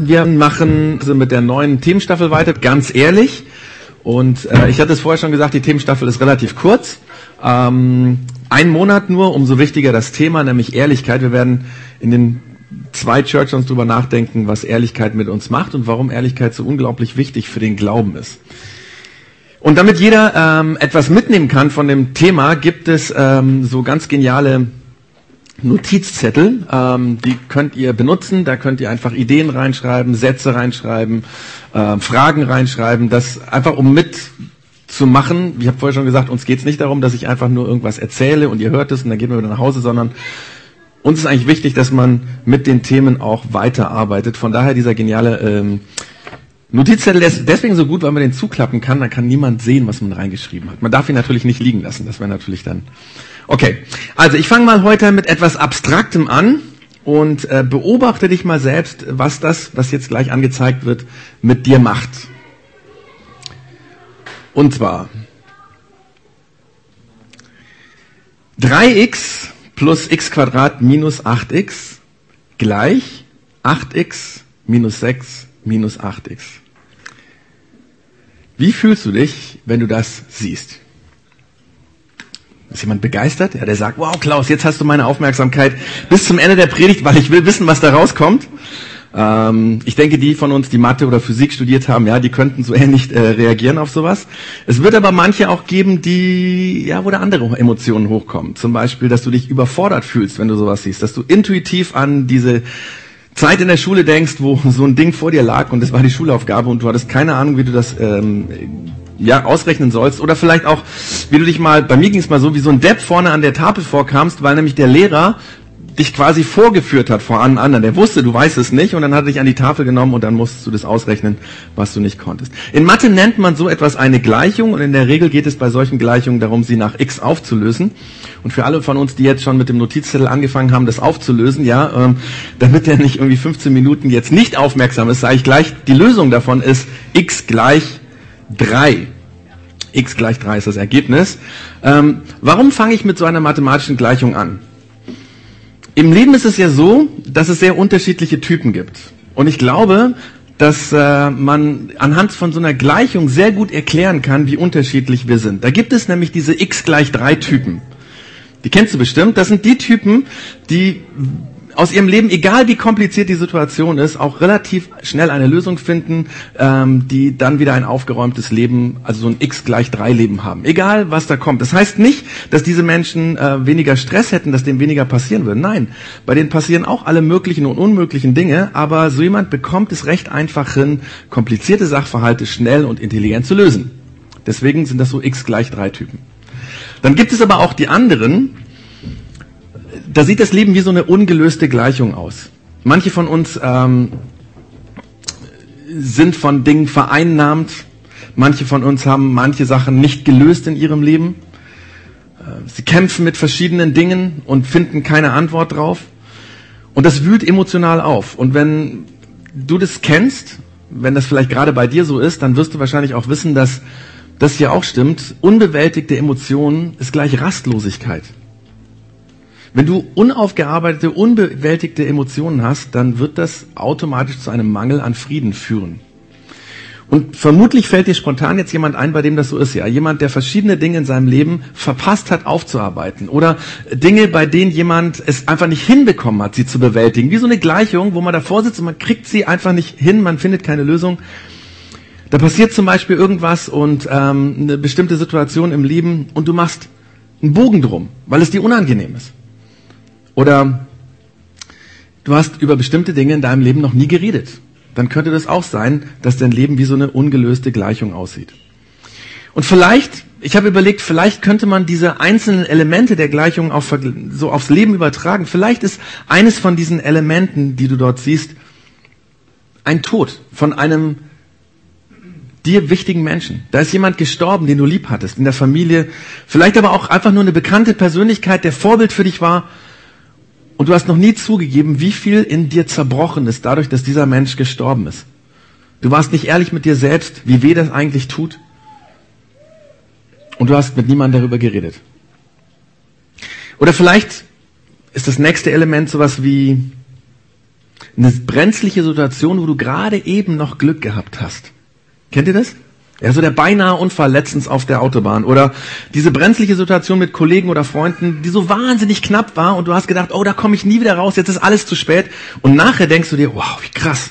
Wir machen also mit der neuen Themenstaffel weiter, ganz ehrlich. Und äh, ich hatte es vorher schon gesagt, die Themenstaffel ist relativ kurz. Ähm, ein Monat nur, umso wichtiger das Thema, nämlich Ehrlichkeit. Wir werden in den zwei Church uns drüber nachdenken, was Ehrlichkeit mit uns macht und warum Ehrlichkeit so unglaublich wichtig für den Glauben ist. Und damit jeder ähm, etwas mitnehmen kann von dem Thema, gibt es ähm, so ganz geniale Notizzettel. Ähm, die könnt ihr benutzen. Da könnt ihr einfach Ideen reinschreiben, Sätze reinschreiben, äh, Fragen reinschreiben. Das einfach um mitzumachen. Ich habe vorher schon gesagt, uns geht es nicht darum, dass ich einfach nur irgendwas erzähle und ihr hört es und dann gehen wir wieder nach Hause, sondern uns ist eigentlich wichtig, dass man mit den Themen auch weiterarbeitet. Von daher dieser geniale ähm, Notizzettel ist deswegen so gut, weil man den zuklappen kann. Dann kann niemand sehen, was man reingeschrieben hat. Man darf ihn natürlich nicht liegen lassen. Das wäre natürlich dann. Okay, also ich fange mal heute mit etwas Abstraktem an und äh, beobachte dich mal selbst, was das, was jetzt gleich angezeigt wird, mit dir macht. Und zwar 3x plus x Quadrat minus 8x gleich 8x minus 6 minus 8x. Wie fühlst du dich, wenn du das siehst? Ist jemand begeistert? Ja, der sagt, wow, Klaus, jetzt hast du meine Aufmerksamkeit bis zum Ende der Predigt, weil ich will wissen, was da rauskommt. Ähm, ich denke, die von uns, die Mathe oder Physik studiert haben, ja, die könnten so ähnlich äh, reagieren auf sowas. Es wird aber manche auch geben, die, ja, wo da andere Emotionen hochkommen. Zum Beispiel, dass du dich überfordert fühlst, wenn du sowas siehst, dass du intuitiv an diese Zeit in der Schule denkst, wo so ein Ding vor dir lag und das war die Schulaufgabe und du hattest keine Ahnung, wie du das ähm, ja ausrechnen sollst oder vielleicht auch, wie du dich mal, bei mir ging es mal so, wie so ein Depp vorne an der Tafel vorkamst, weil nämlich der Lehrer dich quasi vorgeführt hat vor allen anderen. Der wusste, du weißt es nicht und dann hat er dich an die Tafel genommen und dann musstest du das ausrechnen, was du nicht konntest. In Mathe nennt man so etwas eine Gleichung und in der Regel geht es bei solchen Gleichungen darum, sie nach x aufzulösen. Und für alle von uns, die jetzt schon mit dem Notizzettel angefangen haben, das aufzulösen, ja, ähm, damit der nicht irgendwie 15 Minuten jetzt nicht aufmerksam ist, sage ich gleich, die Lösung davon ist x gleich 3 x gleich 3 ist das Ergebnis. Ähm, warum fange ich mit so einer mathematischen Gleichung an? Im Leben ist es ja so, dass es sehr unterschiedliche Typen gibt. Und ich glaube, dass äh, man anhand von so einer Gleichung sehr gut erklären kann, wie unterschiedlich wir sind. Da gibt es nämlich diese x gleich 3 Typen. Die kennst du bestimmt. Das sind die Typen, die aus ihrem Leben, egal wie kompliziert die Situation ist, auch relativ schnell eine Lösung finden, ähm, die dann wieder ein aufgeräumtes Leben, also so ein x gleich drei Leben haben. Egal, was da kommt. Das heißt nicht, dass diese Menschen äh, weniger Stress hätten, dass dem weniger passieren würde. Nein, bei denen passieren auch alle möglichen und unmöglichen Dinge, aber so jemand bekommt es recht einfach hin, komplizierte Sachverhalte schnell und intelligent zu lösen. Deswegen sind das so x gleich drei Typen. Dann gibt es aber auch die anderen, da sieht das Leben wie so eine ungelöste Gleichung aus. Manche von uns ähm, sind von Dingen vereinnahmt. Manche von uns haben manche Sachen nicht gelöst in ihrem Leben. Äh, sie kämpfen mit verschiedenen Dingen und finden keine Antwort drauf. Und das wühlt emotional auf. Und wenn du das kennst, wenn das vielleicht gerade bei dir so ist, dann wirst du wahrscheinlich auch wissen, dass das hier auch stimmt. Unbewältigte Emotionen ist gleich Rastlosigkeit. Wenn du unaufgearbeitete, unbewältigte Emotionen hast, dann wird das automatisch zu einem Mangel an Frieden führen. Und vermutlich fällt dir spontan jetzt jemand ein, bei dem das so ist, ja. Jemand, der verschiedene Dinge in seinem Leben verpasst hat aufzuarbeiten. Oder Dinge, bei denen jemand es einfach nicht hinbekommen hat, sie zu bewältigen. Wie so eine Gleichung, wo man davor sitzt und man kriegt sie einfach nicht hin, man findet keine Lösung. Da passiert zum Beispiel irgendwas und ähm, eine bestimmte Situation im Leben und du machst einen Bogen drum, weil es dir unangenehm ist. Oder du hast über bestimmte Dinge in deinem Leben noch nie geredet. Dann könnte das auch sein, dass dein Leben wie so eine ungelöste Gleichung aussieht. Und vielleicht, ich habe überlegt, vielleicht könnte man diese einzelnen Elemente der Gleichung auch so aufs Leben übertragen. Vielleicht ist eines von diesen Elementen, die du dort siehst, ein Tod von einem dir wichtigen Menschen. Da ist jemand gestorben, den du lieb hattest, in der Familie. Vielleicht aber auch einfach nur eine bekannte Persönlichkeit, der Vorbild für dich war und du hast noch nie zugegeben, wie viel in dir zerbrochen ist, dadurch, dass dieser Mensch gestorben ist. Du warst nicht ehrlich mit dir selbst, wie weh das eigentlich tut. Und du hast mit niemandem darüber geredet. Oder vielleicht ist das nächste Element sowas wie Eine brenzliche Situation, wo du gerade eben noch Glück gehabt hast. Kennt ihr das? Ja, so der beinahe Unfall letztens auf der Autobahn oder diese brenzliche Situation mit Kollegen oder Freunden, die so wahnsinnig knapp war und du hast gedacht, oh, da komme ich nie wieder raus, jetzt ist alles zu spät und nachher denkst du dir, wow, wie krass.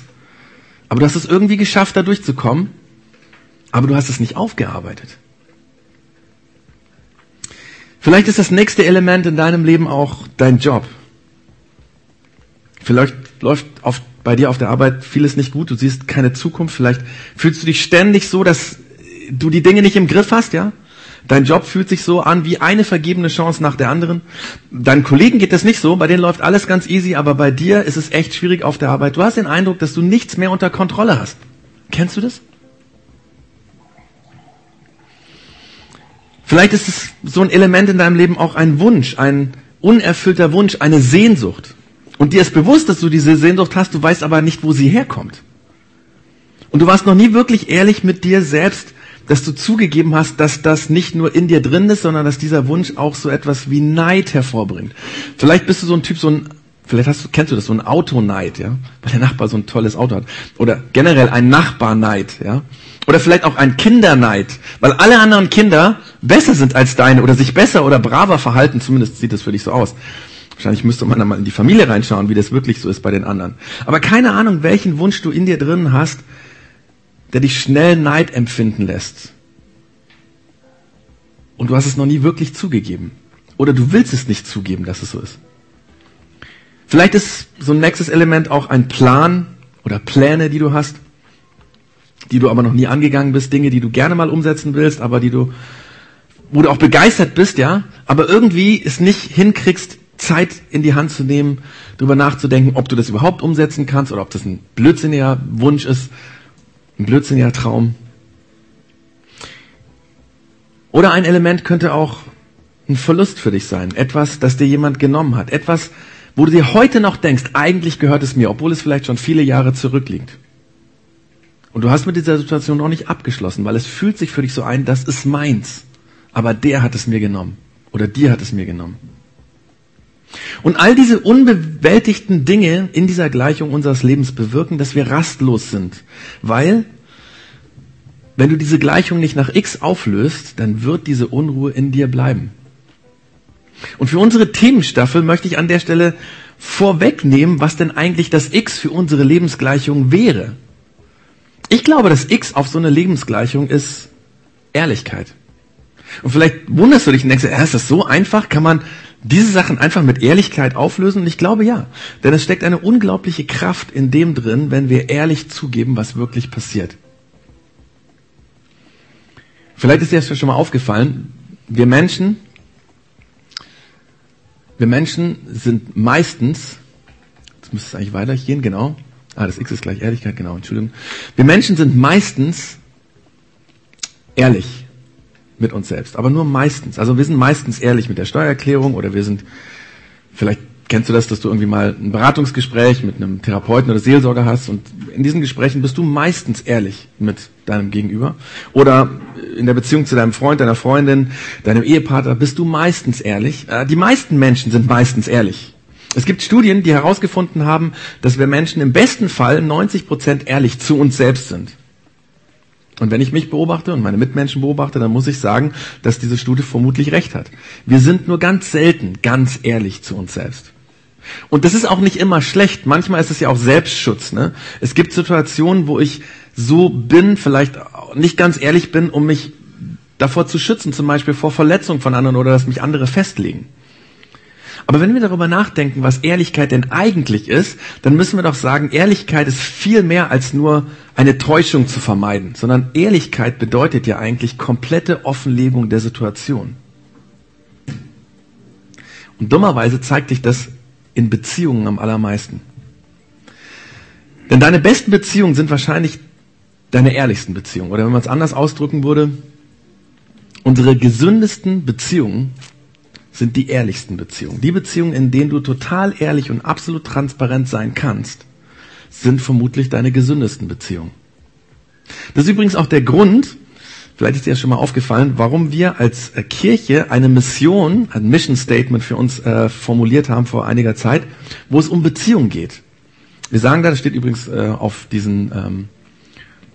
Aber du hast es irgendwie geschafft, da durchzukommen, aber du hast es nicht aufgearbeitet. Vielleicht ist das nächste Element in deinem Leben auch dein Job. Vielleicht läuft auf, bei dir auf der Arbeit vieles nicht gut, du siehst keine Zukunft, vielleicht fühlst du dich ständig so, dass du die Dinge nicht im Griff hast, ja? Dein Job fühlt sich so an wie eine vergebene Chance nach der anderen. Deinen Kollegen geht das nicht so, bei denen läuft alles ganz easy, aber bei dir ist es echt schwierig auf der Arbeit. Du hast den Eindruck, dass du nichts mehr unter Kontrolle hast. Kennst du das? Vielleicht ist es so ein Element in deinem Leben auch ein Wunsch, ein unerfüllter Wunsch, eine Sehnsucht. Und dir ist bewusst, dass du diese Sehnsucht hast, du weißt aber nicht, wo sie herkommt. Und du warst noch nie wirklich ehrlich mit dir selbst, dass du zugegeben hast, dass das nicht nur in dir drin ist, sondern dass dieser Wunsch auch so etwas wie Neid hervorbringt. Vielleicht bist du so ein Typ, so ein, vielleicht hast du, kennst du das, so ein Autoneid, ja, weil der Nachbar so ein tolles Auto hat. Oder generell ein Nachbarneid, ja. Oder vielleicht auch ein Kinderneid, weil alle anderen Kinder besser sind als deine oder sich besser oder braver verhalten, zumindest sieht das für dich so aus. Wahrscheinlich müsste man dann mal in die Familie reinschauen, wie das wirklich so ist bei den anderen. Aber keine Ahnung, welchen Wunsch du in dir drin hast, der dich schnell Neid empfinden lässt. Und du hast es noch nie wirklich zugegeben. Oder du willst es nicht zugeben, dass es so ist. Vielleicht ist so ein nächstes Element auch ein Plan oder Pläne, die du hast, die du aber noch nie angegangen bist, Dinge, die du gerne mal umsetzen willst, aber die du, wo du auch begeistert bist, ja, aber irgendwie es nicht hinkriegst, Zeit in die Hand zu nehmen, darüber nachzudenken, ob du das überhaupt umsetzen kannst oder ob das ein blödsinniger Wunsch ist, ein blödsinniger Traum. Oder ein Element könnte auch ein Verlust für dich sein. Etwas, das dir jemand genommen hat. Etwas, wo du dir heute noch denkst, eigentlich gehört es mir, obwohl es vielleicht schon viele Jahre zurückliegt. Und du hast mit dieser Situation noch nicht abgeschlossen, weil es fühlt sich für dich so ein, das ist meins. Aber der hat es mir genommen. Oder dir hat es mir genommen. Und all diese unbewältigten Dinge in dieser Gleichung unseres Lebens bewirken, dass wir rastlos sind. Weil, wenn du diese Gleichung nicht nach x auflöst, dann wird diese Unruhe in dir bleiben. Und für unsere Themenstaffel möchte ich an der Stelle vorwegnehmen, was denn eigentlich das x für unsere Lebensgleichung wäre. Ich glaube, das x auf so eine Lebensgleichung ist Ehrlichkeit. Und vielleicht wunderst du dich und denkst, ist das so einfach? Kann man diese Sachen einfach mit Ehrlichkeit auflösen? Und ich glaube ja. Denn es steckt eine unglaubliche Kraft in dem drin, wenn wir ehrlich zugeben, was wirklich passiert. Vielleicht ist dir das schon mal aufgefallen. Wir Menschen, wir Menschen sind meistens, jetzt müsste es eigentlich weitergehen, genau. Ah, das X ist gleich Ehrlichkeit, genau, Entschuldigung. Wir Menschen sind meistens ehrlich mit uns selbst, aber nur meistens. Also wir sind meistens ehrlich mit der Steuererklärung oder wir sind, vielleicht kennst du das, dass du irgendwie mal ein Beratungsgespräch mit einem Therapeuten oder Seelsorger hast und in diesen Gesprächen bist du meistens ehrlich mit deinem Gegenüber. Oder in der Beziehung zu deinem Freund, deiner Freundin, deinem Ehepartner bist du meistens ehrlich. Äh, die meisten Menschen sind meistens ehrlich. Es gibt Studien, die herausgefunden haben, dass wir Menschen im besten Fall 90 Prozent ehrlich zu uns selbst sind. Und wenn ich mich beobachte und meine Mitmenschen beobachte, dann muss ich sagen, dass diese Studie vermutlich recht hat. Wir sind nur ganz selten ganz ehrlich zu uns selbst. Und das ist auch nicht immer schlecht. Manchmal ist es ja auch Selbstschutz. Ne? Es gibt Situationen, wo ich so bin, vielleicht nicht ganz ehrlich bin, um mich davor zu schützen, zum Beispiel vor Verletzung von anderen oder dass mich andere festlegen. Aber wenn wir darüber nachdenken, was Ehrlichkeit denn eigentlich ist, dann müssen wir doch sagen, Ehrlichkeit ist viel mehr als nur eine Täuschung zu vermeiden, sondern Ehrlichkeit bedeutet ja eigentlich komplette Offenlegung der Situation. Und dummerweise zeigt sich das in Beziehungen am allermeisten. Denn deine besten Beziehungen sind wahrscheinlich deine ehrlichsten Beziehungen. Oder wenn man es anders ausdrücken würde, unsere gesündesten Beziehungen sind die ehrlichsten Beziehungen. Die Beziehungen, in denen du total ehrlich und absolut transparent sein kannst, sind vermutlich deine gesündesten Beziehungen. Das ist übrigens auch der Grund, vielleicht ist dir das schon mal aufgefallen, warum wir als äh, Kirche eine Mission, ein Mission Statement für uns äh, formuliert haben vor einiger Zeit, wo es um Beziehungen geht. Wir sagen da, das steht übrigens äh, auf diesen ähm,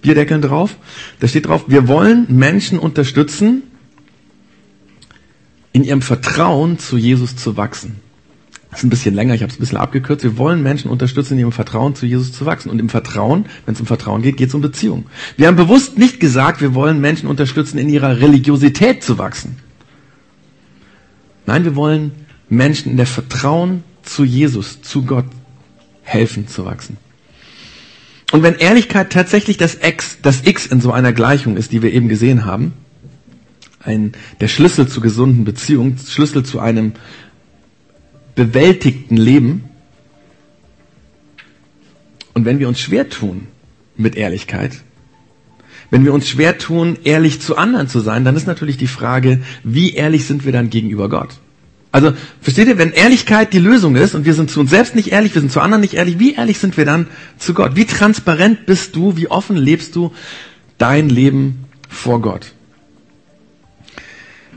Bierdeckeln drauf, da steht drauf, wir wollen Menschen unterstützen, in ihrem Vertrauen zu Jesus zu wachsen. Das ist ein bisschen länger, ich habe es ein bisschen abgekürzt. Wir wollen Menschen unterstützen, in ihrem Vertrauen zu Jesus zu wachsen. Und im Vertrauen, wenn es um Vertrauen geht, geht es um Beziehung. Wir haben bewusst nicht gesagt, wir wollen Menschen unterstützen, in ihrer Religiosität zu wachsen. Nein, wir wollen Menschen in der Vertrauen zu Jesus, zu Gott helfen zu wachsen. Und wenn Ehrlichkeit tatsächlich das X, das X in so einer Gleichung ist, die wir eben gesehen haben, ein, der Schlüssel zu gesunden Beziehungen, Schlüssel zu einem bewältigten Leben. Und wenn wir uns schwer tun mit Ehrlichkeit, wenn wir uns schwer tun, ehrlich zu anderen zu sein, dann ist natürlich die Frage, wie ehrlich sind wir dann gegenüber Gott? Also, versteht ihr, wenn Ehrlichkeit die Lösung ist und wir sind zu uns selbst nicht ehrlich, wir sind zu anderen nicht ehrlich, wie ehrlich sind wir dann zu Gott? Wie transparent bist du, wie offen lebst du dein Leben vor Gott?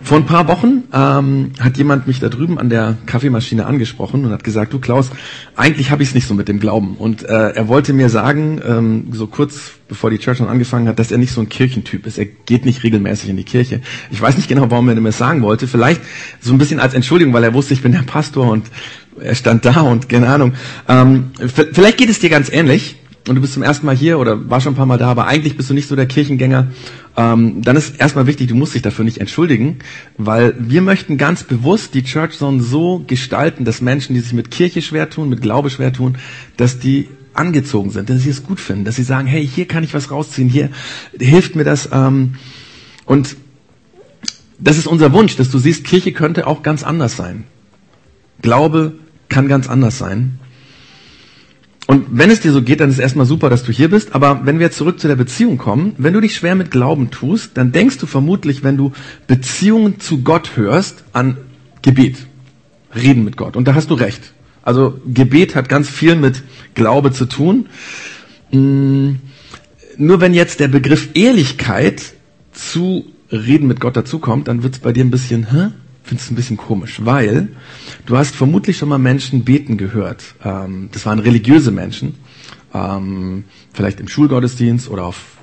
Vor ein paar Wochen ähm, hat jemand mich da drüben an der Kaffeemaschine angesprochen und hat gesagt, du Klaus, eigentlich habe ich es nicht so mit dem Glauben. Und äh, er wollte mir sagen, ähm, so kurz bevor die Church schon angefangen hat, dass er nicht so ein Kirchentyp ist. Er geht nicht regelmäßig in die Kirche. Ich weiß nicht genau, warum er mir das sagen wollte. Vielleicht so ein bisschen als Entschuldigung, weil er wusste, ich bin der Pastor und er stand da und keine Ahnung. Ähm, vielleicht geht es dir ganz ähnlich und du bist zum ersten Mal hier oder war schon ein paar Mal da, aber eigentlich bist du nicht so der Kirchengänger, ähm, dann ist erstmal wichtig, du musst dich dafür nicht entschuldigen, weil wir möchten ganz bewusst die Church Zone so gestalten, dass Menschen, die sich mit Kirche schwer tun, mit Glaube schwer tun, dass die angezogen sind, dass sie es gut finden, dass sie sagen, hey, hier kann ich was rausziehen, hier hilft mir das. Ähm, und das ist unser Wunsch, dass du siehst, Kirche könnte auch ganz anders sein. Glaube kann ganz anders sein. Und wenn es dir so geht, dann ist erstmal super, dass du hier bist. Aber wenn wir zurück zu der Beziehung kommen, wenn du dich schwer mit Glauben tust, dann denkst du vermutlich, wenn du Beziehungen zu Gott hörst, an Gebet. Reden mit Gott. Und da hast du recht. Also Gebet hat ganz viel mit Glaube zu tun. Hm, nur wenn jetzt der Begriff Ehrlichkeit zu Reden mit Gott dazukommt, dann wird es bei dir ein bisschen, hä? Finde es ein bisschen komisch, weil du hast vermutlich schon mal Menschen beten gehört. Ähm, das waren religiöse Menschen, ähm, vielleicht im Schulgottesdienst oder auf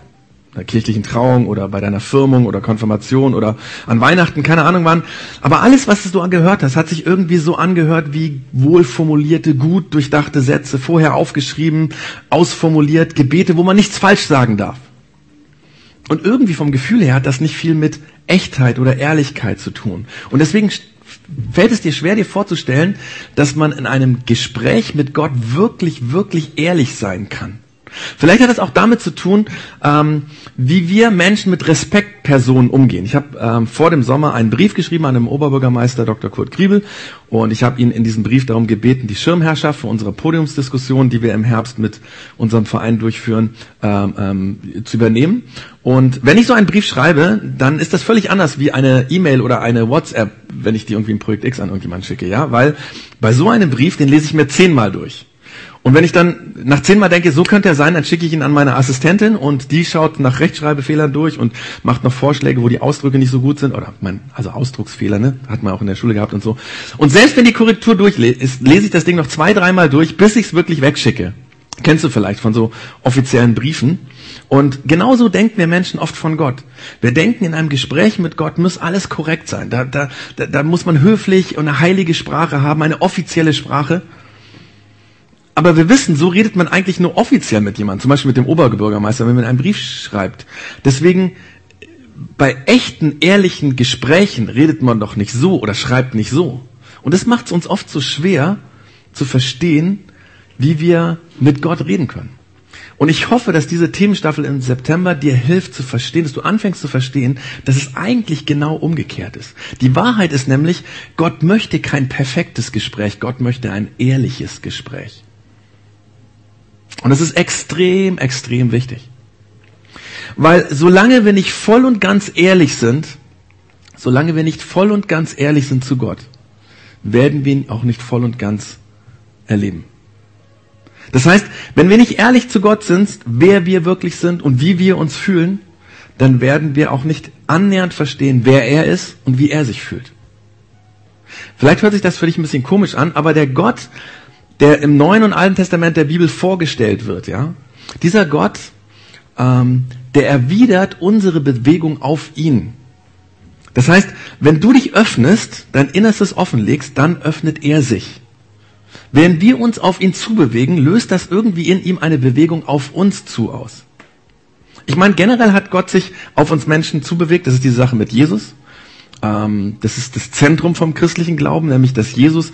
einer kirchlichen Trauung oder bei deiner Firmung oder Konfirmation oder an Weihnachten, keine Ahnung wann. Aber alles, was du gehört hast, hat sich irgendwie so angehört wie wohlformulierte, gut durchdachte Sätze, vorher aufgeschrieben, ausformuliert, Gebete, wo man nichts falsch sagen darf. Und irgendwie vom Gefühl her hat das nicht viel mit Echtheit oder Ehrlichkeit zu tun. Und deswegen fällt es dir schwer, dir vorzustellen, dass man in einem Gespräch mit Gott wirklich, wirklich ehrlich sein kann. Vielleicht hat es auch damit zu tun, ähm, wie wir Menschen mit Respektpersonen umgehen. Ich habe ähm, vor dem Sommer einen Brief geschrieben an den Oberbürgermeister Dr. Kurt Griebel und ich habe ihn in diesem Brief darum gebeten, die Schirmherrschaft für unsere Podiumsdiskussion, die wir im Herbst mit unserem Verein durchführen, ähm, ähm, zu übernehmen. Und wenn ich so einen Brief schreibe, dann ist das völlig anders wie eine E-Mail oder eine WhatsApp, wenn ich die irgendwie ein Projekt X an irgendjemanden schicke, ja, weil bei so einem Brief, den lese ich mir zehnmal durch. Und wenn ich dann nach zehnmal denke, so könnte er sein, dann schicke ich ihn an meine Assistentin und die schaut nach Rechtschreibfehlern durch und macht noch Vorschläge, wo die Ausdrücke nicht so gut sind. Oder mein, also Ausdrucksfehler, ne? Hat man auch in der Schule gehabt und so. Und selbst wenn die Korrektur durch ist, lese ich das Ding noch zwei, dreimal durch, bis ich es wirklich wegschicke. Kennst du vielleicht von so offiziellen Briefen. Und genauso denken wir Menschen oft von Gott. Wir denken in einem Gespräch mit Gott muss alles korrekt sein. Da, da, da, da muss man höflich und eine heilige Sprache haben, eine offizielle Sprache. Aber wir wissen, so redet man eigentlich nur offiziell mit jemandem, zum Beispiel mit dem Oberbürgermeister, wenn man einen Brief schreibt. Deswegen, bei echten, ehrlichen Gesprächen redet man doch nicht so oder schreibt nicht so. Und das macht es uns oft so schwer zu verstehen, wie wir mit Gott reden können. Und ich hoffe, dass diese Themenstaffel im September dir hilft zu verstehen, dass du anfängst zu verstehen, dass es eigentlich genau umgekehrt ist. Die Wahrheit ist nämlich, Gott möchte kein perfektes Gespräch, Gott möchte ein ehrliches Gespräch. Und das ist extrem, extrem wichtig. Weil solange wir nicht voll und ganz ehrlich sind, solange wir nicht voll und ganz ehrlich sind zu Gott, werden wir ihn auch nicht voll und ganz erleben. Das heißt, wenn wir nicht ehrlich zu Gott sind, wer wir wirklich sind und wie wir uns fühlen, dann werden wir auch nicht annähernd verstehen, wer er ist und wie er sich fühlt. Vielleicht hört sich das für dich ein bisschen komisch an, aber der Gott, der im Neuen und Alten Testament der Bibel vorgestellt wird, ja, dieser Gott, ähm, der erwidert unsere Bewegung auf ihn. Das heißt, wenn du dich öffnest, dein Innerstes offenlegst, dann öffnet er sich. Wenn wir uns auf ihn zubewegen, löst das irgendwie in ihm eine Bewegung auf uns zu aus. Ich meine, generell hat Gott sich auf uns Menschen zubewegt. Das ist diese Sache mit Jesus. Ähm, das ist das Zentrum vom christlichen Glauben, nämlich dass Jesus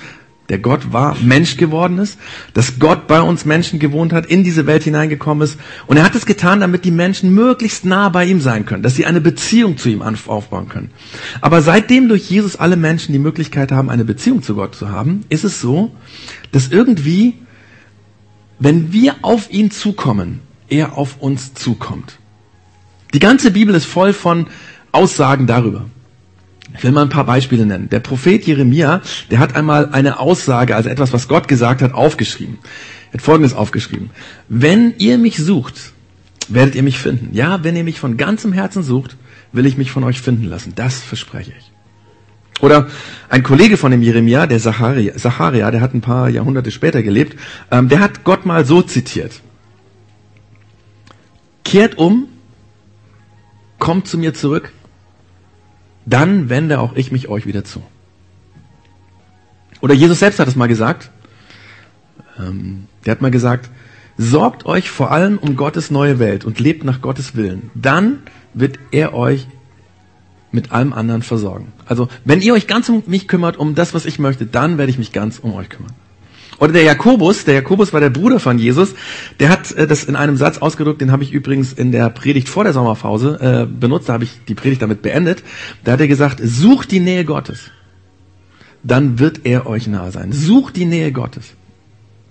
der Gott war, Mensch geworden ist, dass Gott bei uns Menschen gewohnt hat, in diese Welt hineingekommen ist. Und er hat es getan, damit die Menschen möglichst nah bei ihm sein können, dass sie eine Beziehung zu ihm aufbauen können. Aber seitdem durch Jesus alle Menschen die Möglichkeit haben, eine Beziehung zu Gott zu haben, ist es so, dass irgendwie, wenn wir auf ihn zukommen, er auf uns zukommt. Die ganze Bibel ist voll von Aussagen darüber. Ich will mal ein paar Beispiele nennen. Der Prophet Jeremia, der hat einmal eine Aussage, also etwas, was Gott gesagt hat, aufgeschrieben. Er hat Folgendes aufgeschrieben. Wenn ihr mich sucht, werdet ihr mich finden. Ja, wenn ihr mich von ganzem Herzen sucht, will ich mich von euch finden lassen. Das verspreche ich. Oder ein Kollege von dem Jeremia, der Zacharia, Zacharia der hat ein paar Jahrhunderte später gelebt, ähm, der hat Gott mal so zitiert. Kehrt um, kommt zu mir zurück, dann wende auch ich mich euch wieder zu. Oder Jesus selbst hat es mal gesagt. Ähm, der hat mal gesagt, sorgt euch vor allem um Gottes neue Welt und lebt nach Gottes Willen. Dann wird er euch mit allem anderen versorgen. Also, wenn ihr euch ganz um mich kümmert, um das, was ich möchte, dann werde ich mich ganz um euch kümmern. Oder der Jakobus, der Jakobus war der Bruder von Jesus, der hat äh, das in einem Satz ausgedrückt, den habe ich übrigens in der Predigt vor der Sommerpause äh, benutzt, da habe ich die Predigt damit beendet. Da hat er gesagt, sucht die Nähe Gottes, dann wird er euch nahe sein. Sucht die Nähe Gottes.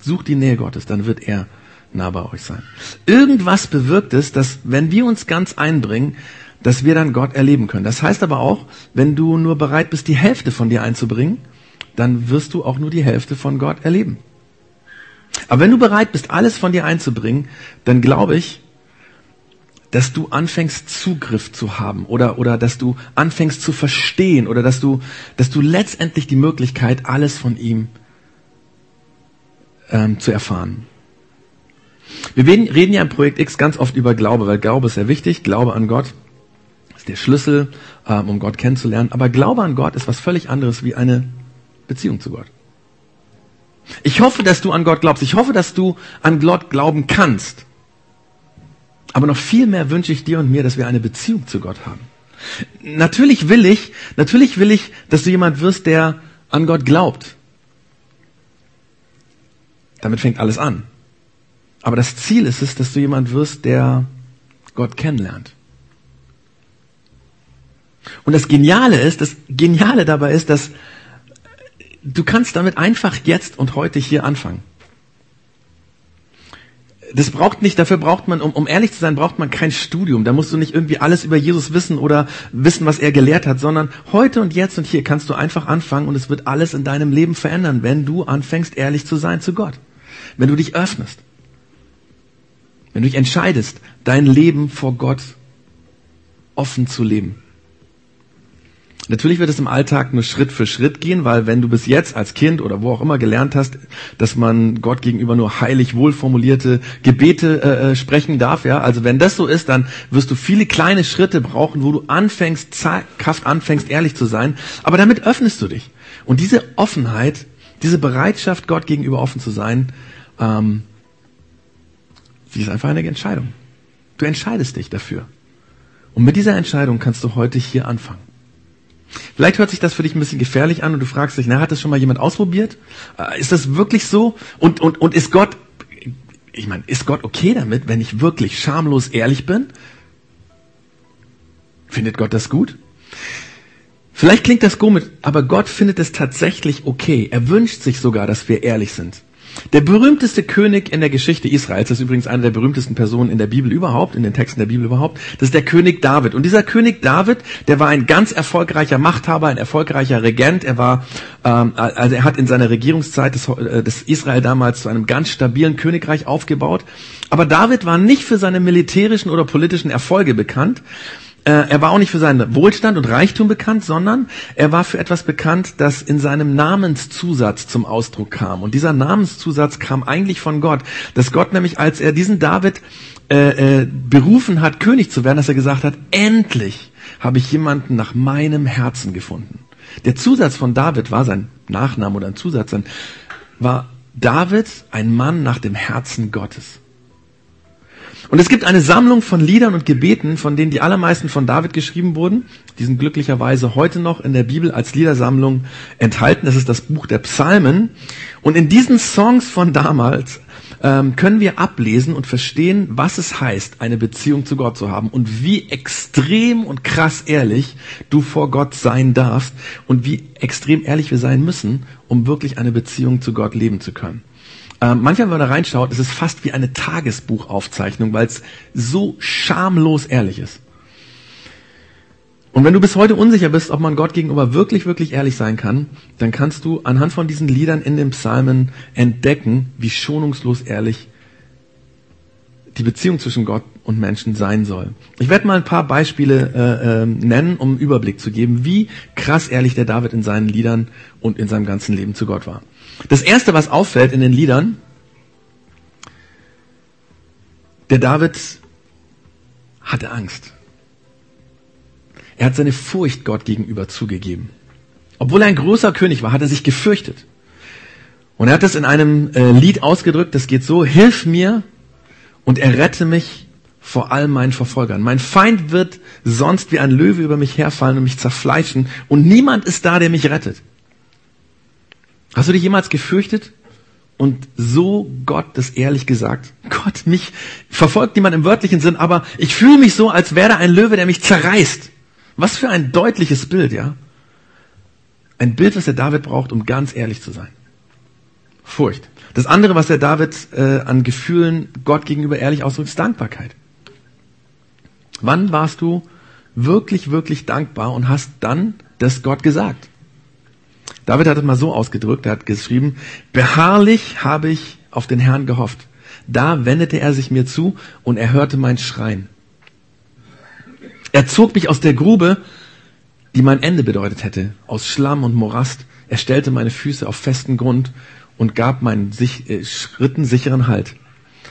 Sucht die Nähe Gottes, dann wird er nah bei euch sein. Irgendwas bewirkt es, dass wenn wir uns ganz einbringen, dass wir dann Gott erleben können. Das heißt aber auch, wenn du nur bereit bist, die Hälfte von dir einzubringen, dann wirst du auch nur die Hälfte von Gott erleben. Aber wenn du bereit bist, alles von dir einzubringen, dann glaube ich, dass du anfängst Zugriff zu haben oder oder dass du anfängst zu verstehen oder dass du dass du letztendlich die Möglichkeit alles von ihm ähm, zu erfahren. Wir reden ja im Projekt X ganz oft über Glaube, weil Glaube ist sehr wichtig. Glaube an Gott ist der Schlüssel, ähm, um Gott kennenzulernen. Aber Glaube an Gott ist was völlig anderes wie eine Beziehung zu Gott. Ich hoffe, dass du an Gott glaubst. Ich hoffe, dass du an Gott glauben kannst. Aber noch viel mehr wünsche ich dir und mir, dass wir eine Beziehung zu Gott haben. Natürlich will ich, natürlich will ich, dass du jemand wirst, der an Gott glaubt. Damit fängt alles an. Aber das Ziel ist es, dass du jemand wirst, der Gott kennenlernt. Und das Geniale ist, das Geniale dabei ist, dass du kannst damit einfach jetzt und heute hier anfangen. Das braucht nicht, dafür braucht man, um, um ehrlich zu sein, braucht man kein Studium. Da musst du nicht irgendwie alles über Jesus wissen oder wissen, was er gelehrt hat, sondern heute und jetzt und hier kannst du einfach anfangen und es wird alles in deinem Leben verändern, wenn du anfängst, ehrlich zu sein zu Gott. Wenn du dich öffnest. Wenn du dich entscheidest, dein Leben vor Gott offen zu leben. Natürlich wird es im Alltag nur Schritt für Schritt gehen, weil wenn du bis jetzt als Kind oder wo auch immer gelernt hast, dass man Gott gegenüber nur heilig wohlformulierte Gebete äh, äh sprechen darf, ja, also wenn das so ist, dann wirst du viele kleine Schritte brauchen, wo du anfängst, Kraft anfängst, ehrlich zu sein. Aber damit öffnest du dich. Und diese Offenheit, diese Bereitschaft, Gott gegenüber offen zu sein, ähm, sie ist einfach eine Entscheidung. Du entscheidest dich dafür. Und mit dieser Entscheidung kannst du heute hier anfangen. Vielleicht hört sich das für dich ein bisschen gefährlich an und du fragst dich, na, hat das schon mal jemand ausprobiert? Äh, ist das wirklich so? Und, und, und ist Gott, ich meine, ist Gott okay damit, wenn ich wirklich schamlos ehrlich bin? Findet Gott das gut? Vielleicht klingt das komisch, aber Gott findet es tatsächlich okay. Er wünscht sich sogar, dass wir ehrlich sind. Der berühmteste König in der Geschichte Israels, das ist übrigens eine der berühmtesten Personen in der Bibel überhaupt, in den Texten der Bibel überhaupt, das ist der König David. Und dieser König David, der war ein ganz erfolgreicher Machthaber, ein erfolgreicher Regent. Er war, ähm, also er hat in seiner Regierungszeit das, äh, das Israel damals zu einem ganz stabilen Königreich aufgebaut. Aber David war nicht für seine militärischen oder politischen Erfolge bekannt, er war auch nicht für seinen Wohlstand und Reichtum bekannt, sondern er war für etwas bekannt, das in seinem Namenszusatz zum Ausdruck kam. Und dieser Namenszusatz kam eigentlich von Gott, dass Gott nämlich, als er diesen David äh, äh, berufen hat, König zu werden, dass er gesagt hat, endlich habe ich jemanden nach meinem Herzen gefunden. Der Zusatz von David war sein Nachname oder ein Zusatz, war David ein Mann nach dem Herzen Gottes. Und es gibt eine Sammlung von Liedern und Gebeten, von denen die allermeisten von David geschrieben wurden. Die sind glücklicherweise heute noch in der Bibel als Liedersammlung enthalten. Das ist das Buch der Psalmen. Und in diesen Songs von damals ähm, können wir ablesen und verstehen, was es heißt, eine Beziehung zu Gott zu haben und wie extrem und krass ehrlich du vor Gott sein darfst und wie extrem ehrlich wir sein müssen, um wirklich eine Beziehung zu Gott leben zu können. Ähm, manchmal, wenn man da reinschaut, ist es fast wie eine Tagesbuchaufzeichnung, weil es so schamlos ehrlich ist. Und wenn du bis heute unsicher bist, ob man Gott gegenüber wirklich, wirklich ehrlich sein kann, dann kannst du anhand von diesen Liedern in den Psalmen entdecken, wie schonungslos ehrlich die Beziehung zwischen Gott und Menschen sein soll. Ich werde mal ein paar Beispiele äh, äh, nennen, um einen Überblick zu geben, wie krass ehrlich der David in seinen Liedern und in seinem ganzen Leben zu Gott war. Das Erste, was auffällt in den Liedern, der David hatte Angst. Er hat seine Furcht Gott gegenüber zugegeben. Obwohl er ein großer König war, hat er sich gefürchtet. Und er hat das in einem äh, Lied ausgedrückt, das geht so, Hilf mir und errette mich vor all meinen Verfolgern. Mein Feind wird sonst wie ein Löwe über mich herfallen und mich zerfleischen und niemand ist da, der mich rettet. Hast du dich jemals gefürchtet und so Gott das ehrlich gesagt? Gott, mich verfolgt niemand im wörtlichen Sinn, aber ich fühle mich so, als wäre da ein Löwe, der mich zerreißt. Was für ein deutliches Bild, ja? Ein Bild, was der David braucht, um ganz ehrlich zu sein. Furcht. Das andere, was der David äh, an Gefühlen Gott gegenüber ehrlich ausdrückt, ist Dankbarkeit. Wann warst du wirklich, wirklich dankbar und hast dann das Gott gesagt? David hat es mal so ausgedrückt, er hat geschrieben, beharrlich habe ich auf den Herrn gehofft. Da wendete er sich mir zu und er hörte mein Schreien. Er zog mich aus der Grube, die mein Ende bedeutet hätte, aus Schlamm und Morast. Er stellte meine Füße auf festen Grund und gab meinen sich, äh, Schritten sicheren Halt.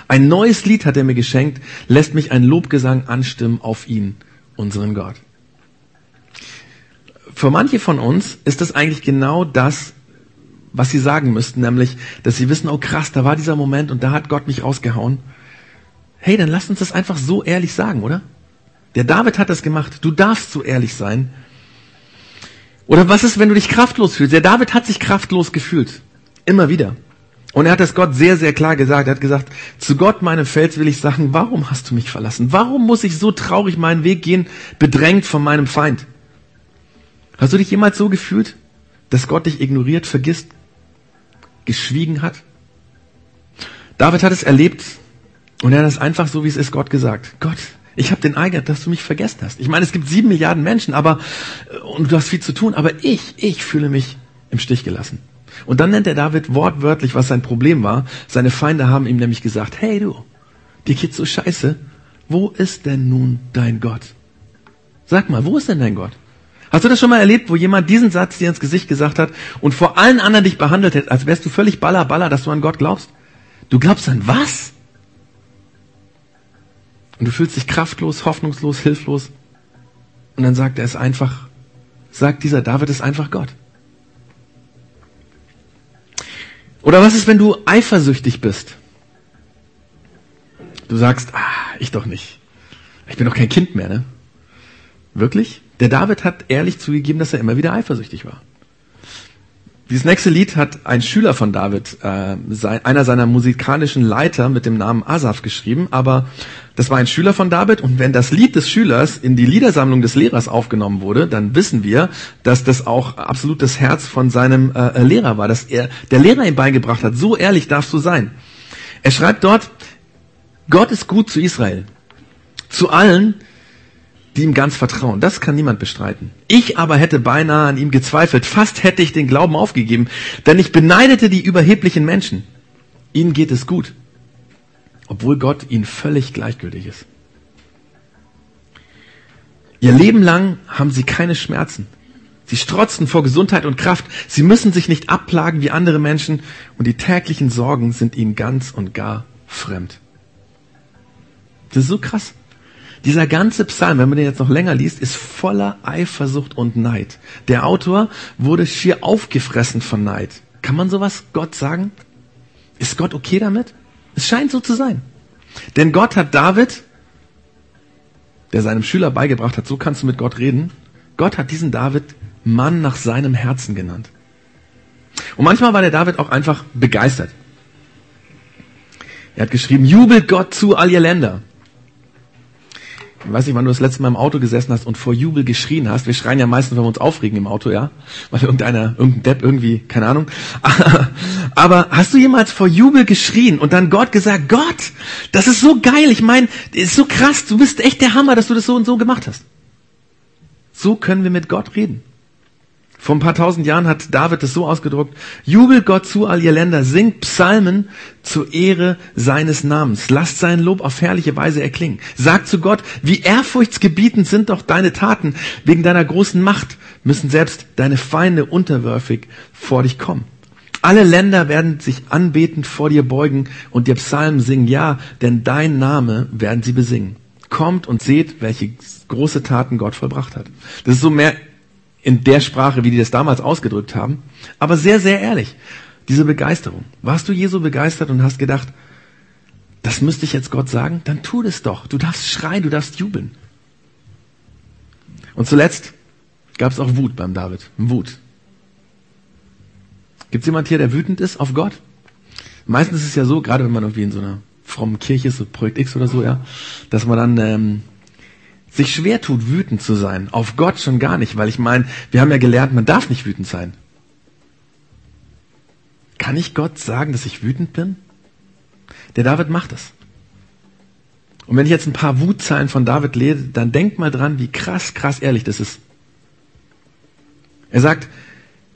Ein neues Lied hat er mir geschenkt, lässt mich ein Lobgesang anstimmen auf ihn, unseren Gott. Für manche von uns ist das eigentlich genau das, was sie sagen müssten, nämlich, dass sie wissen, oh krass, da war dieser Moment und da hat Gott mich rausgehauen. Hey, dann lass uns das einfach so ehrlich sagen, oder? Der David hat das gemacht. Du darfst so ehrlich sein. Oder was ist, wenn du dich kraftlos fühlst? Der David hat sich kraftlos gefühlt. Immer wieder. Und er hat das Gott sehr, sehr klar gesagt. Er hat gesagt, zu Gott, meinem Fels, will ich sagen, warum hast du mich verlassen? Warum muss ich so traurig meinen Weg gehen, bedrängt von meinem Feind? Hast du dich jemals so gefühlt, dass Gott dich ignoriert, vergisst, geschwiegen hat? David hat es erlebt und er hat es einfach so, wie es ist, Gott gesagt. Gott, ich habe den Eiger, dass du mich vergessen hast. Ich meine, es gibt sieben Milliarden Menschen, aber äh, und du hast viel zu tun, aber ich, ich fühle mich im Stich gelassen. Und dann nennt er David wortwörtlich, was sein Problem war. Seine Feinde haben ihm nämlich gesagt, hey du, dir geht's so scheiße. Wo ist denn nun dein Gott? Sag mal, wo ist denn dein Gott? Hast du das schon mal erlebt, wo jemand diesen Satz dir ins Gesicht gesagt hat und vor allen anderen dich behandelt hat, als wärst du völlig baller baller, dass du an Gott glaubst? Du glaubst an was? Und du fühlst dich kraftlos, hoffnungslos, hilflos. Und dann sagt er es einfach, sagt dieser David es einfach Gott. Oder was ist, wenn du eifersüchtig bist? Du sagst, ah, ich doch nicht. Ich bin doch kein Kind mehr, ne? Wirklich? Der David hat ehrlich zugegeben, dass er immer wieder eifersüchtig war. Dieses nächste Lied hat ein Schüler von David, äh, sein, einer seiner musikalischen Leiter mit dem Namen Asaf geschrieben, aber das war ein Schüler von David und wenn das Lied des Schülers in die Liedersammlung des Lehrers aufgenommen wurde, dann wissen wir, dass das auch absolut das Herz von seinem äh, Lehrer war, dass er der Lehrer ihm beigebracht hat, so ehrlich darfst du sein. Er schreibt dort, Gott ist gut zu Israel, zu allen, die ihm ganz vertrauen. Das kann niemand bestreiten. Ich aber hätte beinahe an ihm gezweifelt. Fast hätte ich den Glauben aufgegeben, denn ich beneidete die überheblichen Menschen. Ihnen geht es gut, obwohl Gott ihnen völlig gleichgültig ist. Ihr Leben lang haben sie keine Schmerzen. Sie strotzen vor Gesundheit und Kraft. Sie müssen sich nicht abplagen wie andere Menschen und die täglichen Sorgen sind ihnen ganz und gar fremd. Das ist so krass. Dieser ganze Psalm, wenn man den jetzt noch länger liest, ist voller Eifersucht und Neid. Der Autor wurde schier aufgefressen von Neid. Kann man sowas Gott sagen? Ist Gott okay damit? Es scheint so zu sein. Denn Gott hat David, der seinem Schüler beigebracht hat, so kannst du mit Gott reden, Gott hat diesen David Mann nach seinem Herzen genannt. Und manchmal war der David auch einfach begeistert. Er hat geschrieben, jubelt Gott zu all ihr Länder. Weiß nicht, wann du das letzte Mal im Auto gesessen hast und vor Jubel geschrien hast. Wir schreien ja meistens, wenn wir uns aufregen im Auto, ja. Weil irgendeiner, irgendein Depp irgendwie, keine Ahnung. Aber hast du jemals vor Jubel geschrien und dann Gott gesagt, Gott, das ist so geil. Ich meine, ist so krass. Du bist echt der Hammer, dass du das so und so gemacht hast. So können wir mit Gott reden. Vor ein paar tausend Jahren hat David es so ausgedruckt, jubelt Gott zu all ihr Länder, singt Psalmen zur Ehre seines Namens, lasst sein Lob auf herrliche Weise erklingen. Sagt zu Gott, wie ehrfurchtsgebietend sind doch deine Taten, wegen deiner großen Macht müssen selbst deine Feinde unterwürfig vor dich kommen. Alle Länder werden sich anbetend vor dir beugen und dir Psalmen singen, ja, denn dein Name werden sie besingen. Kommt und seht, welche große Taten Gott vollbracht hat. Das ist so mehr in der Sprache, wie die das damals ausgedrückt haben, aber sehr, sehr ehrlich. Diese Begeisterung. Warst du Jesu begeistert und hast gedacht, das müsste ich jetzt Gott sagen? Dann tu das doch. Du darfst schreien, du darfst jubeln. Und zuletzt gab es auch Wut beim David. Wut. Gibt es jemand hier, der wütend ist auf Gott? Meistens ist es ja so, gerade wenn man irgendwie in so einer frommen Kirche ist, so Projekt X oder so, ja, dass man dann ähm, sich schwer tut, wütend zu sein. Auf Gott schon gar nicht, weil ich meine, wir haben ja gelernt, man darf nicht wütend sein. Kann ich Gott sagen, dass ich wütend bin? Der David macht es. Und wenn ich jetzt ein paar Wutzeilen von David lese, dann denk mal dran, wie krass, krass ehrlich das ist. Er sagt,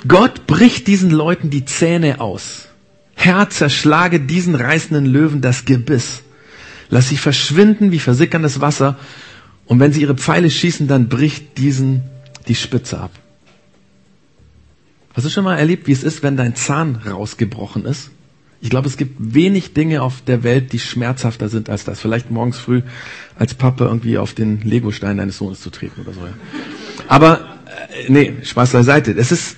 Gott bricht diesen Leuten die Zähne aus. Herr, zerschlage diesen reißenden Löwen das Gebiss. Lass sie verschwinden wie versickerndes Wasser und wenn sie ihre Pfeile schießen, dann bricht diesen die Spitze ab. Hast du schon mal erlebt, wie es ist, wenn dein Zahn rausgebrochen ist? Ich glaube, es gibt wenig Dinge auf der Welt, die schmerzhafter sind als das. Vielleicht morgens früh als Papa irgendwie auf den Legostein deines Sohnes zu treten oder so. Aber äh, nee, Spaß beiseite. Es ist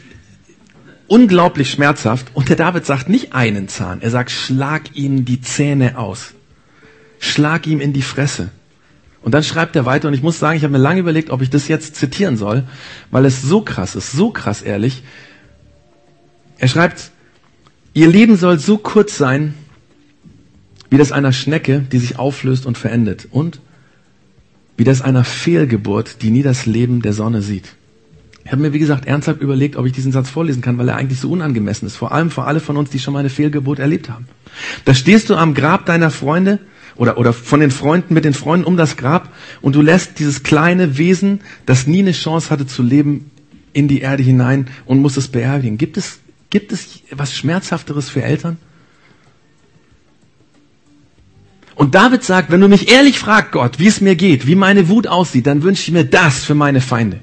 unglaublich schmerzhaft und der David sagt nicht einen Zahn. Er sagt, schlag ihm die Zähne aus. Schlag ihm in die Fresse. Und dann schreibt er weiter, und ich muss sagen, ich habe mir lange überlegt, ob ich das jetzt zitieren soll, weil es so krass ist, so krass ehrlich. Er schreibt, ihr Leben soll so kurz sein, wie das einer Schnecke, die sich auflöst und verendet, und wie das einer Fehlgeburt, die nie das Leben der Sonne sieht. Ich habe mir, wie gesagt, ernsthaft überlegt, ob ich diesen Satz vorlesen kann, weil er eigentlich so unangemessen ist. Vor allem für alle von uns, die schon mal eine Fehlgeburt erlebt haben. Da stehst du am Grab deiner Freunde oder, oder von den Freunden, mit den Freunden um das Grab und du lässt dieses kleine Wesen, das nie eine Chance hatte zu leben, in die Erde hinein und musst es beerdigen. Gibt es, gibt es was Schmerzhafteres für Eltern? Und David sagt, wenn du mich ehrlich fragst, Gott, wie es mir geht, wie meine Wut aussieht, dann wünsche ich mir das für meine Feinde.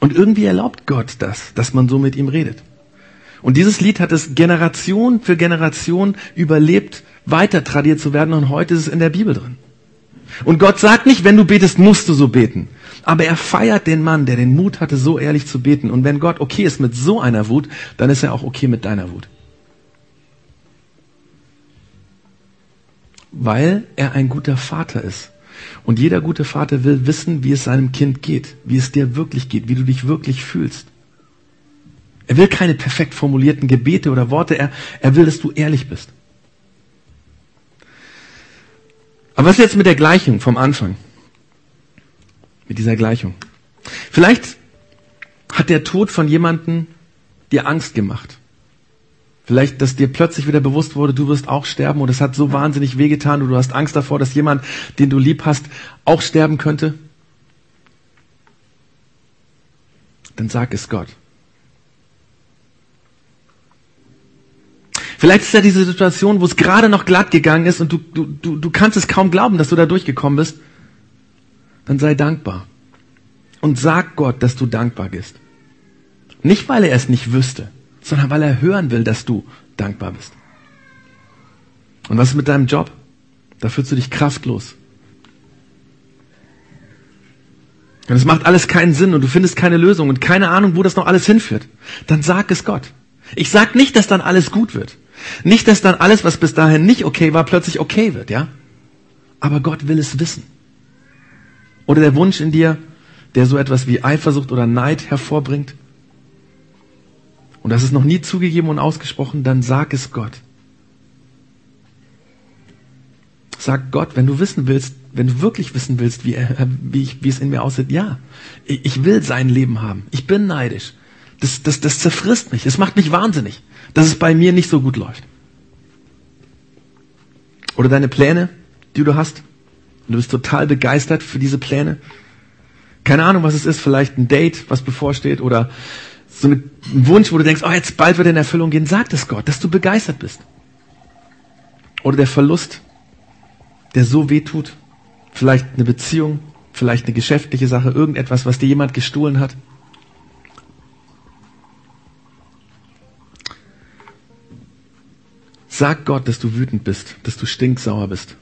Und irgendwie erlaubt Gott das, dass man so mit ihm redet. Und dieses Lied hat es Generation für Generation überlebt, weiter tradiert zu werden und heute ist es in der Bibel drin. Und Gott sagt nicht, wenn du betest, musst du so beten. Aber er feiert den Mann, der den Mut hatte, so ehrlich zu beten. Und wenn Gott okay ist mit so einer Wut, dann ist er auch okay mit deiner Wut. Weil er ein guter Vater ist. Und jeder gute Vater will wissen, wie es seinem Kind geht, wie es dir wirklich geht, wie du dich wirklich fühlst. Er will keine perfekt formulierten Gebete oder Worte. Er, er will, dass du ehrlich bist. Aber was ist jetzt mit der Gleichung vom Anfang? Mit dieser Gleichung. Vielleicht hat der Tod von jemandem dir Angst gemacht. Vielleicht, dass dir plötzlich wieder bewusst wurde, du wirst auch sterben und es hat so wahnsinnig wehgetan und du hast Angst davor, dass jemand, den du lieb hast, auch sterben könnte. Dann sag es Gott. Vielleicht ist ja diese Situation, wo es gerade noch glatt gegangen ist und du, du, du, du kannst es kaum glauben, dass du da durchgekommen bist. dann sei dankbar. Und sag Gott, dass du dankbar bist. Nicht, weil er es nicht wüsste, sondern weil er hören will, dass du dankbar bist. Und was ist mit deinem Job? Da fühlst du dich kraftlos. Und es macht alles keinen Sinn und du findest keine Lösung und keine Ahnung, wo das noch alles hinführt. Dann sag es Gott. Ich sag nicht, dass dann alles gut wird. Nicht, dass dann alles, was bis dahin nicht okay war, plötzlich okay wird, ja? Aber Gott will es wissen. Oder der Wunsch in dir, der so etwas wie Eifersucht oder Neid hervorbringt. Und das ist noch nie zugegeben und ausgesprochen, dann sag es Gott. Sag Gott, wenn du wissen willst, wenn du wirklich wissen willst, wie, wie, ich, wie es in mir aussieht, ja, ich will sein Leben haben. Ich bin neidisch. Das, das, das zerfrisst mich. Es macht mich wahnsinnig, dass es bei mir nicht so gut läuft. Oder deine Pläne, die du hast. Und du bist total begeistert für diese Pläne. Keine Ahnung, was es ist. Vielleicht ein Date, was bevorsteht. Oder so ein Wunsch, wo du denkst, oh, jetzt bald wird er in Erfüllung gehen. Sag es Gott, dass du begeistert bist. Oder der Verlust, der so weh tut. Vielleicht eine Beziehung, vielleicht eine geschäftliche Sache, irgendetwas, was dir jemand gestohlen hat. Sag Gott, dass du wütend bist, dass du stinksauer bist.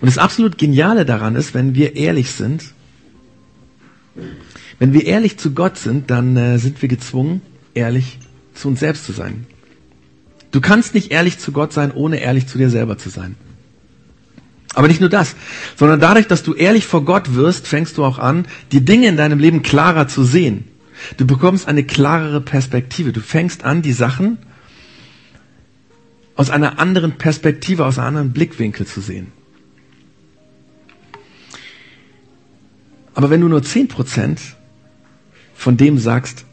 Und das absolut Geniale daran ist, wenn wir ehrlich sind, wenn wir ehrlich zu Gott sind, dann äh, sind wir gezwungen, ehrlich zu uns selbst zu sein. Du kannst nicht ehrlich zu Gott sein, ohne ehrlich zu dir selber zu sein. Aber nicht nur das, sondern dadurch, dass du ehrlich vor Gott wirst, fängst du auch an, die Dinge in deinem Leben klarer zu sehen. Du bekommst eine klarere Perspektive. Du fängst an, die Sachen aus einer anderen Perspektive, aus einem anderen Blickwinkel zu sehen. Aber wenn du nur zehn Prozent von dem sagst,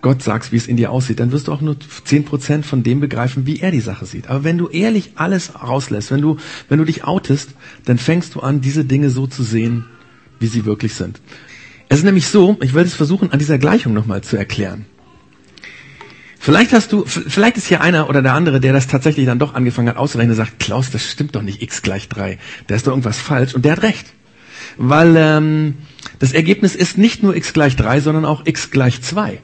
Gott sagst, wie es in dir aussieht, dann wirst du auch nur zehn Prozent von dem begreifen, wie er die Sache sieht. Aber wenn du ehrlich alles rauslässt, wenn du, wenn du dich outest, dann fängst du an, diese Dinge so zu sehen, wie sie wirklich sind. Es ist nämlich so, ich will es versuchen, an dieser Gleichung nochmal zu erklären. Vielleicht hast du, vielleicht ist hier einer oder der andere, der das tatsächlich dann doch angefangen hat auszurechnen sagt, Klaus, das stimmt doch nicht, x gleich drei, da ist doch irgendwas falsch und der hat recht. Weil ähm, das Ergebnis ist nicht nur x gleich drei, sondern auch x gleich zwei.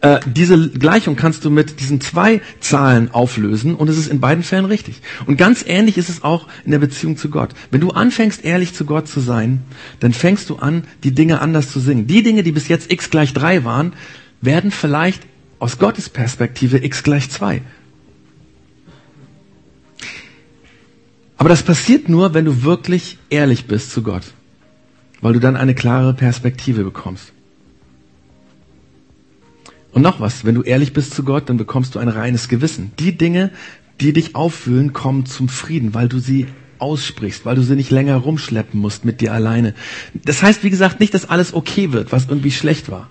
Äh, diese Gleichung kannst du mit diesen zwei Zahlen auflösen und es ist in beiden Fällen richtig. Und ganz ähnlich ist es auch in der Beziehung zu Gott. Wenn du anfängst, ehrlich zu Gott zu sein, dann fängst du an, die Dinge anders zu singen. Die Dinge, die bis jetzt x gleich drei waren, werden vielleicht aus Gottes Perspektive x gleich 2. Aber das passiert nur, wenn du wirklich ehrlich bist zu Gott, weil du dann eine klare Perspektive bekommst. Und noch was, wenn du ehrlich bist zu Gott, dann bekommst du ein reines Gewissen. Die Dinge, die dich auffühlen, kommen zum Frieden, weil du sie aussprichst, weil du sie nicht länger rumschleppen musst mit dir alleine. Das heißt, wie gesagt, nicht, dass alles okay wird, was irgendwie schlecht war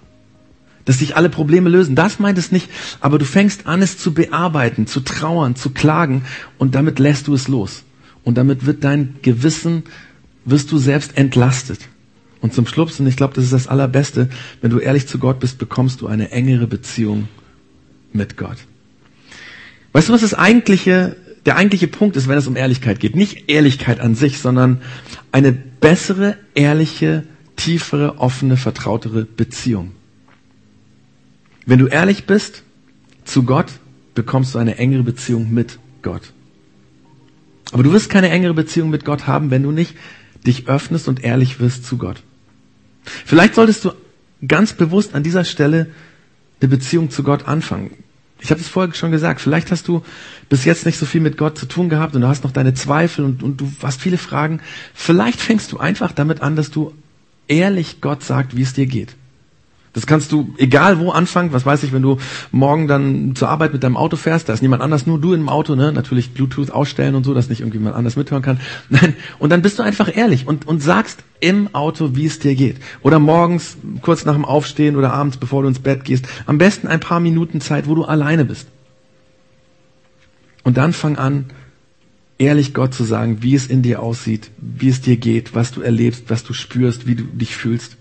dass sich alle Probleme lösen. Das meint es nicht, aber du fängst an, es zu bearbeiten, zu trauern, zu klagen und damit lässt du es los. Und damit wird dein Gewissen, wirst du selbst entlastet. Und zum Schluss, und ich glaube, das ist das Allerbeste, wenn du ehrlich zu Gott bist, bekommst du eine engere Beziehung mit Gott. Weißt du, was das eigentliche, der eigentliche Punkt ist, wenn es um Ehrlichkeit geht? Nicht Ehrlichkeit an sich, sondern eine bessere, ehrliche, tiefere, offene, vertrautere Beziehung. Wenn du ehrlich bist zu Gott, bekommst du eine engere Beziehung mit Gott. Aber du wirst keine engere Beziehung mit Gott haben, wenn du nicht dich öffnest und ehrlich wirst zu Gott. Vielleicht solltest du ganz bewusst an dieser Stelle eine Beziehung zu Gott anfangen. Ich habe es vorher schon gesagt, vielleicht hast du bis jetzt nicht so viel mit Gott zu tun gehabt und du hast noch deine Zweifel und, und du hast viele Fragen. Vielleicht fängst du einfach damit an, dass du ehrlich Gott sagt, wie es dir geht. Das kannst du egal wo anfangen. Was weiß ich, wenn du morgen dann zur Arbeit mit deinem Auto fährst, da ist niemand anders, nur du im Auto, ne? Natürlich Bluetooth ausstellen und so, dass nicht irgendjemand anders mithören kann. Nein. Und dann bist du einfach ehrlich und, und sagst im Auto, wie es dir geht. Oder morgens, kurz nach dem Aufstehen oder abends, bevor du ins Bett gehst. Am besten ein paar Minuten Zeit, wo du alleine bist. Und dann fang an, ehrlich Gott zu sagen, wie es in dir aussieht, wie es dir geht, was du erlebst, was du spürst, wie du dich fühlst.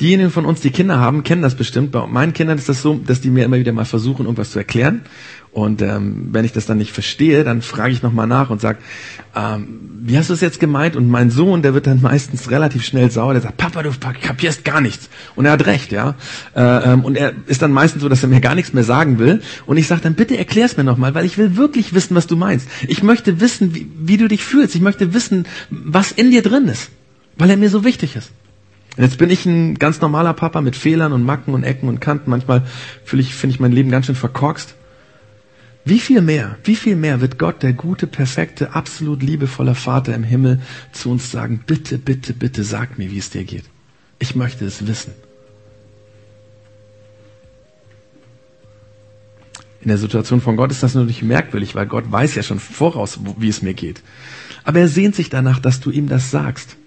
Diejenigen von uns, die Kinder haben, kennen das bestimmt. Bei meinen Kindern ist das so, dass die mir immer wieder mal versuchen, irgendwas zu erklären. Und ähm, wenn ich das dann nicht verstehe, dann frage ich nochmal nach und sage, ähm, wie hast du es jetzt gemeint? Und mein Sohn, der wird dann meistens relativ schnell sauer, der sagt, Papa, du kapierst gar nichts. Und er hat recht, ja. Äh, ähm, und er ist dann meistens so, dass er mir gar nichts mehr sagen will. Und ich sage dann, bitte erklär's mir nochmal, weil ich will wirklich wissen, was du meinst. Ich möchte wissen, wie, wie du dich fühlst. Ich möchte wissen, was in dir drin ist, weil er mir so wichtig ist. Und jetzt bin ich ein ganz normaler Papa mit Fehlern und Macken und Ecken und Kanten. Manchmal fühle ich, finde ich mein Leben ganz schön verkorkst. Wie viel mehr, wie viel mehr wird Gott, der gute, perfekte, absolut liebevoller Vater im Himmel, zu uns sagen, bitte, bitte, bitte sag mir, wie es dir geht. Ich möchte es wissen. In der Situation von Gott ist das natürlich merkwürdig, weil Gott weiß ja schon voraus, wie es mir geht. Aber er sehnt sich danach, dass du ihm das sagst.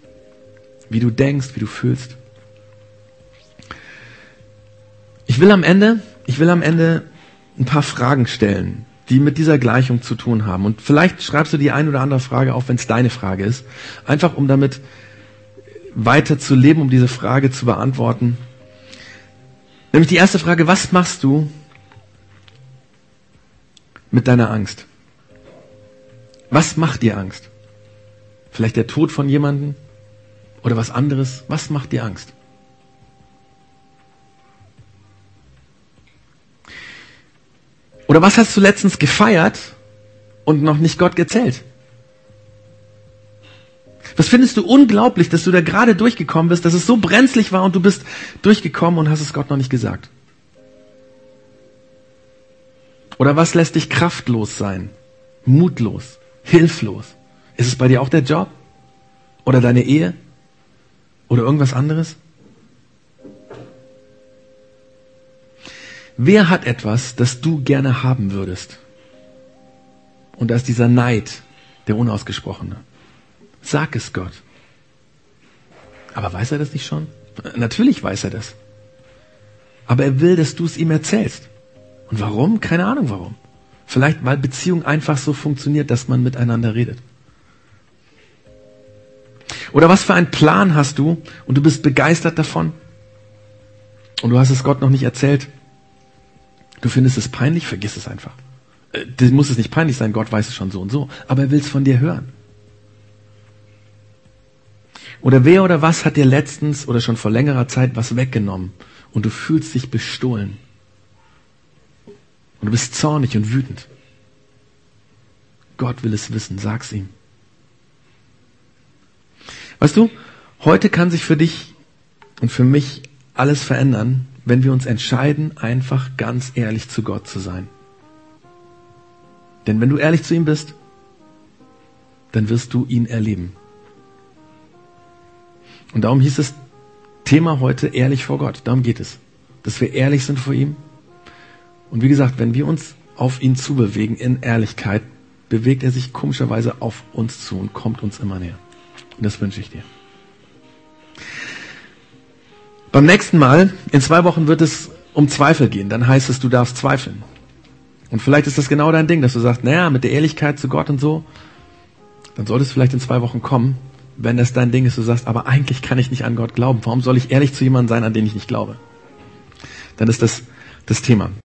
Wie du denkst, wie du fühlst. Ich will am Ende, ich will am Ende ein paar Fragen stellen, die mit dieser Gleichung zu tun haben. Und vielleicht schreibst du die ein oder andere Frage auf, wenn es deine Frage ist. Einfach um damit weiter zu leben, um diese Frage zu beantworten. Nämlich die erste Frage, was machst du mit deiner Angst? Was macht dir Angst? Vielleicht der Tod von jemandem oder was anderes? Was macht dir Angst? Oder was hast du letztens gefeiert und noch nicht Gott gezählt? Was findest du unglaublich, dass du da gerade durchgekommen bist, dass es so brenzlig war und du bist durchgekommen und hast es Gott noch nicht gesagt? Oder was lässt dich kraftlos sein, mutlos, hilflos? Ist es bei dir auch der Job? Oder deine Ehe? Oder irgendwas anderes? Wer hat etwas, das du gerne haben würdest? Und da ist dieser Neid, der unausgesprochene. Sag es Gott. Aber weiß er das nicht schon? Natürlich weiß er das. Aber er will, dass du es ihm erzählst. Und warum? Keine Ahnung warum. Vielleicht, weil Beziehung einfach so funktioniert, dass man miteinander redet. Oder was für einen Plan hast du und du bist begeistert davon und du hast es Gott noch nicht erzählt Du findest es peinlich, vergiss es einfach. Äh, das muss es nicht peinlich sein, Gott weiß es schon so und so, aber er will es von dir hören. Oder wer oder was hat dir letztens oder schon vor längerer Zeit was weggenommen und du fühlst dich bestohlen. Und du bist zornig und wütend. Gott will es wissen, sag's ihm. Weißt du, heute kann sich für dich und für mich alles verändern, wenn wir uns entscheiden, einfach ganz ehrlich zu Gott zu sein. Denn wenn du ehrlich zu ihm bist, dann wirst du ihn erleben. Und darum hieß es Thema heute ehrlich vor Gott. Darum geht es. Dass wir ehrlich sind vor ihm. Und wie gesagt, wenn wir uns auf ihn zubewegen in Ehrlichkeit, bewegt er sich komischerweise auf uns zu und kommt uns immer näher. Das wünsche ich dir. Beim nächsten Mal, in zwei Wochen wird es um Zweifel gehen. Dann heißt es, du darfst zweifeln. Und vielleicht ist das genau dein Ding, dass du sagst, naja, mit der Ehrlichkeit zu Gott und so, dann sollte es vielleicht in zwei Wochen kommen, wenn das dein Ding ist, du sagst, aber eigentlich kann ich nicht an Gott glauben. Warum soll ich ehrlich zu jemandem sein, an den ich nicht glaube? Dann ist das das Thema.